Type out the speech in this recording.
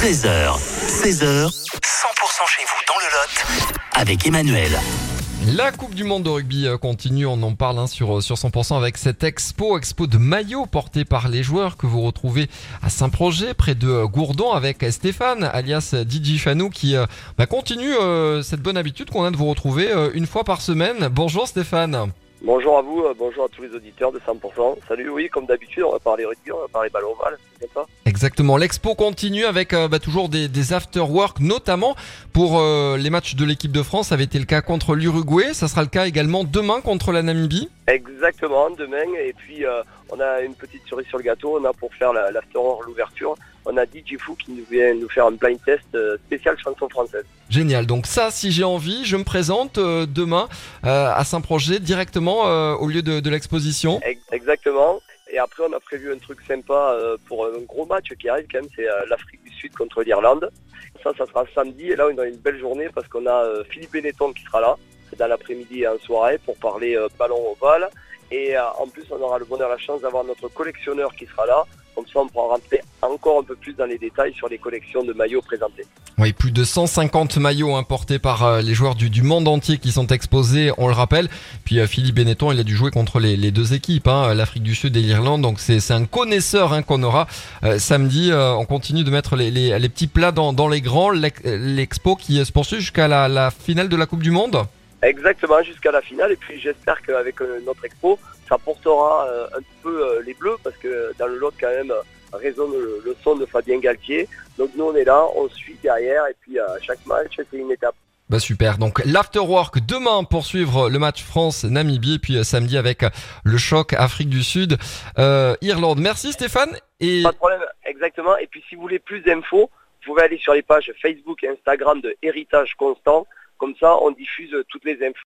13h, 16h, 100% chez vous dans le Lot avec Emmanuel. La Coupe du Monde de rugby euh, continue, on en parle hein, sur, sur 100% avec cette expo, expo de maillots portée par les joueurs que vous retrouvez à Saint-Projet, près de euh, Gourdon, avec Stéphane, alias Didi Fanou, qui euh, bah, continue euh, cette bonne habitude qu'on a de vous retrouver euh, une fois par semaine. Bonjour Stéphane. Bonjour à vous, euh, bonjour à tous les auditeurs de 100%. Salut, oui, comme d'habitude, on va parler rugby, on va parler ballon ovale, c'est ça? Exactement, l'expo continue avec euh, bah, toujours des, des after-work, notamment pour euh, les matchs de l'équipe de France. Ça avait été le cas contre l'Uruguay, ça sera le cas également demain contre la Namibie. Exactement, demain, et puis euh, on a une petite cerise sur le gâteau, on a pour faire la- l'after-hour, l'ouverture, on a DJ Fou qui nous vient nous faire un blind test euh, spécial chanson française. Génial. Donc ça, si j'ai envie, je me présente euh, demain euh, à Saint-Projet directement euh, au lieu de, de l'exposition. Ex- Exactement. Et après, on a prévu un truc sympa pour un gros match qui arrive quand même, c'est l'Afrique du Sud contre l'Irlande. Ça, ça sera samedi. Et là, on a une belle journée parce qu'on a Philippe Benetton qui sera là. C'est dans l'après-midi et en soirée pour parler ballon ovale. Et euh, en plus, on aura le bonheur, la chance d'avoir notre collectionneur qui sera là. Comme ça, on pourra rentrer encore un peu plus dans les détails sur les collections de maillots présentées. Oui, plus de 150 maillots importés par euh, les joueurs du, monde entier qui sont exposés, on le rappelle. Puis euh, Philippe Benetton, il a dû jouer contre les, deux équipes, hein, l'Afrique du Sud et l'Irlande. Donc c'est un connaisseur hein, qu'on aura samedi. On continue de mettre les, petits plats dans, les grands. L'ex- L'expo qui se poursuit jusqu'à la finale de la Coupe du Monde. Exactement, jusqu'à la finale. Et puis j'espère qu'avec euh, notre expo, ça portera euh, un peu euh, les bleus, parce que dans le lot, quand même, résonne le, son de Fabien Galtier. Donc nous, on est là, on suit derrière, et puis à chaque match, c'est une étape. Bah super, donc l'afterwork demain pour suivre le match France-Namibie, puis euh, samedi avec le choc Afrique du Sud, euh, Irlande. Merci Stéphane. Et Pas de problème, exactement. Et puis si vous voulez plus d'infos, vous pouvez aller sur les pages Facebook et Instagram de Héritage Constant. Comme ça, on diffuse toutes les infos.